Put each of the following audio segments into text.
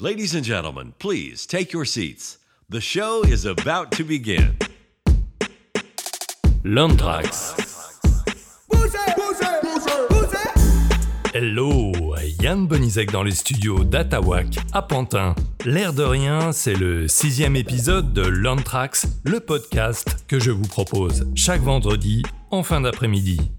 Ladies and gentlemen, please take your seats. The show is about to begin. L'Anthrax. Hello, Yann Bonizek dans les studios d'Atawak à Pantin. L'air de rien, c'est le sixième épisode de L'Anthrax, le podcast que je vous propose chaque vendredi en fin d'après-midi.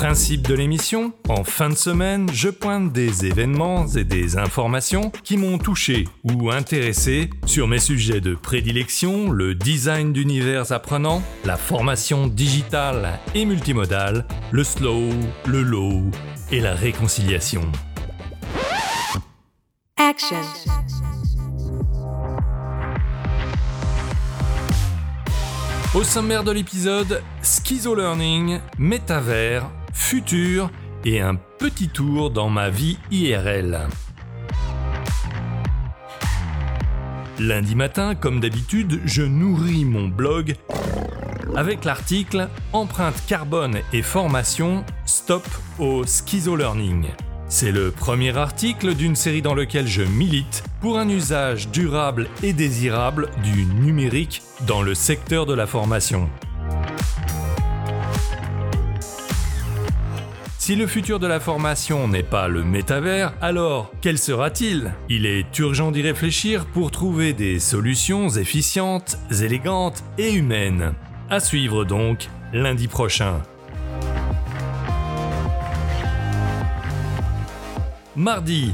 Principe de l'émission, en fin de semaine, je pointe des événements et des informations qui m'ont touché ou intéressé sur mes sujets de prédilection, le design d'univers apprenant, la formation digitale et multimodale, le slow, le low et la réconciliation. Action. Au sommaire de l'épisode, Schizo Learning, Métavers, Et un petit tour dans ma vie IRL. Lundi matin, comme d'habitude, je nourris mon blog avec l'article Empreinte carbone et formation, stop au schizo learning. C'est le premier article d'une série dans lequel je milite pour un usage durable et désirable du numérique dans le secteur de la formation. Si le futur de la formation n'est pas le métavers, alors quel sera-t-il? Il est urgent d'y réfléchir pour trouver des solutions efficientes, élégantes et humaines. À suivre donc lundi prochain. Mardi,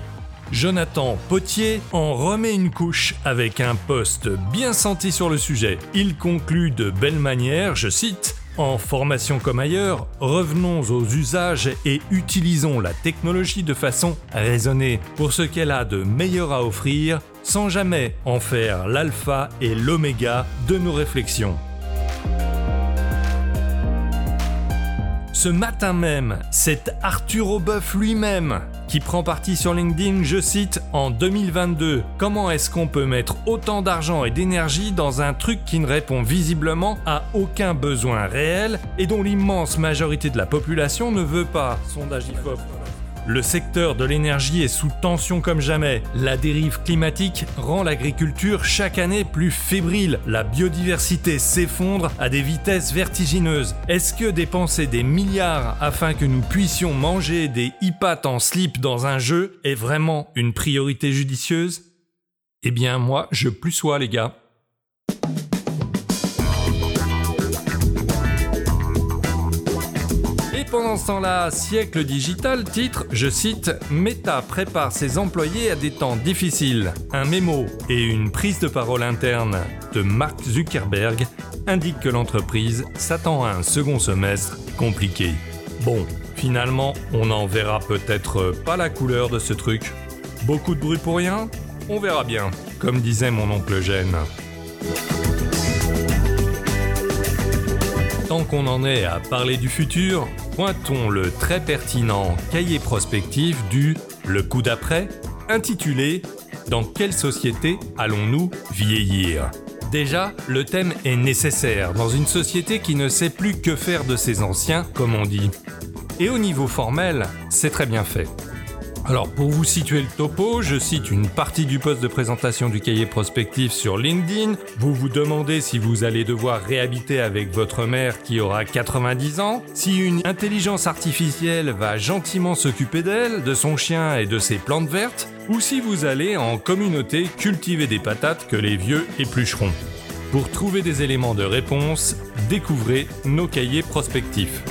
Jonathan Potier en remet une couche avec un post bien senti sur le sujet. Il conclut de belle manière, je cite, en formation comme ailleurs, revenons aux usages et utilisons la technologie de façon raisonnée pour ce qu'elle a de meilleur à offrir sans jamais en faire l'alpha et l'oméga de nos réflexions. Ce matin même, c'est Arthur Aubeuf lui-même qui prend parti sur LinkedIn, je cite, en 2022, comment est-ce qu'on peut mettre autant d'argent et d'énergie dans un truc qui ne répond visiblement à aucun besoin réel et dont l'immense majorité de la population ne veut pas? Sondage IFOP. Le secteur de l'énergie est sous tension comme jamais. La dérive climatique rend l'agriculture chaque année plus fébrile. La biodiversité s'effondre à des vitesses vertigineuses. Est-ce que dépenser des milliards afin que nous puissions manger des hippats en slip dans un jeu est vraiment une priorité judicieuse? Eh bien moi, je plus sois les gars. Pendant ce temps-là, Siècle Digital titre, je cite, Meta prépare ses employés à des temps difficiles. Un mémo et une prise de parole interne de Mark Zuckerberg indiquent que l'entreprise s'attend à un second semestre compliqué. Bon, finalement, on n'en verra peut-être pas la couleur de ce truc. Beaucoup de bruit pour rien? On verra bien, comme disait mon oncle Eugène. Tant qu'on en est à parler du futur, pointons le très pertinent cahier prospectif du Le coup d'après, intitulé Dans quelle société allons-nous vieillir? Déjà, le thème est nécessaire dans une société qui ne sait plus que faire de ses anciens, comme on dit. Et au niveau formel, c'est très bien fait. Alors pour vous situer le topo, je cite une partie du poste de présentation du cahier prospectif sur LinkedIn. Vous vous demandez si vous allez devoir réhabiter avec votre mère qui aura 90 ans, si une intelligence artificielle va gentiment s'occuper d'elle, de son chien et de ses plantes vertes, ou si vous allez en communauté cultiver des patates que les vieux éplucheront. Pour trouver des éléments de réponse, découvrez nos cahiers prospectifs.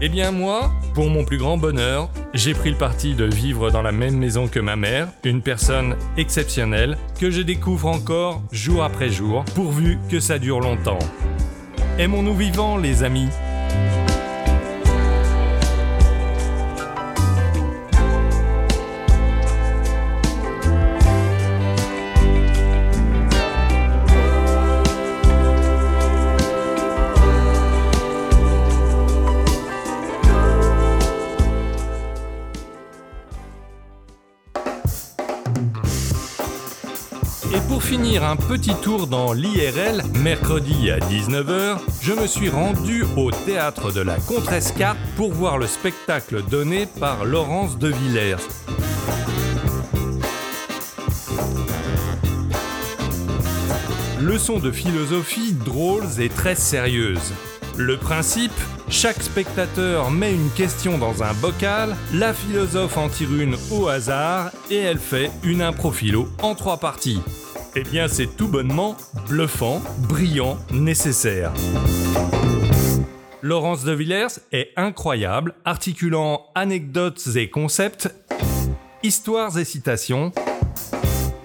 Eh bien moi, pour mon plus grand bonheur, j'ai pris le parti de vivre dans la même maison que ma mère, une personne exceptionnelle que je découvre encore jour après jour, pourvu que ça dure longtemps. Aimons-nous vivants, les amis? Finir un petit tour dans l'IRL, mercredi à 19h, je me suis rendu au théâtre de la Contresca pour voir le spectacle donné par Laurence de Villers. Leçon de philosophie drôles et très sérieuses. Le principe chaque spectateur met une question dans un bocal, la philosophe en tire une au hasard et elle fait une impro philo en trois parties. Eh bien, c'est tout bonnement bluffant, brillant, nécessaire. Laurence de Villers est incroyable, articulant anecdotes et concepts, histoires et citations.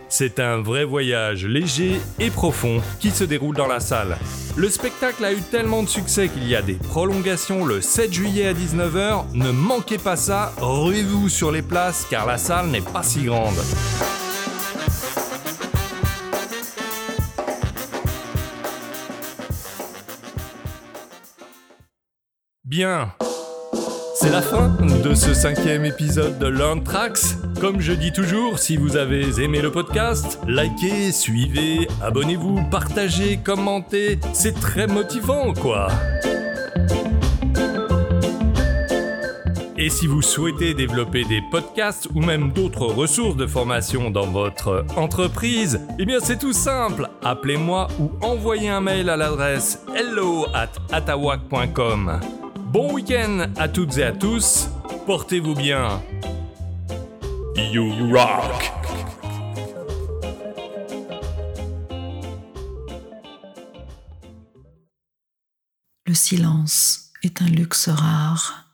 C'est un vrai voyage léger et profond qui se déroule dans la salle. Le spectacle a eu tellement de succès qu'il y a des prolongations le 7 juillet à 19h. Ne manquez pas ça, ruez-vous sur les places car la salle n'est pas si grande. Bien, c'est la fin de ce cinquième épisode de Learn. Comme je dis toujours, si vous avez aimé le podcast, likez, suivez, abonnez-vous, partagez, commentez. C'est très motivant, quoi. Et si vous souhaitez développer des podcasts ou même d'autres ressources de formation dans votre entreprise, eh bien c'est tout simple. Appelez-moi ou envoyez un mail à l'adresse hello at. Bon week-end à toutes et à tous. Portez-vous bien. You rock. Le silence est un luxe rare.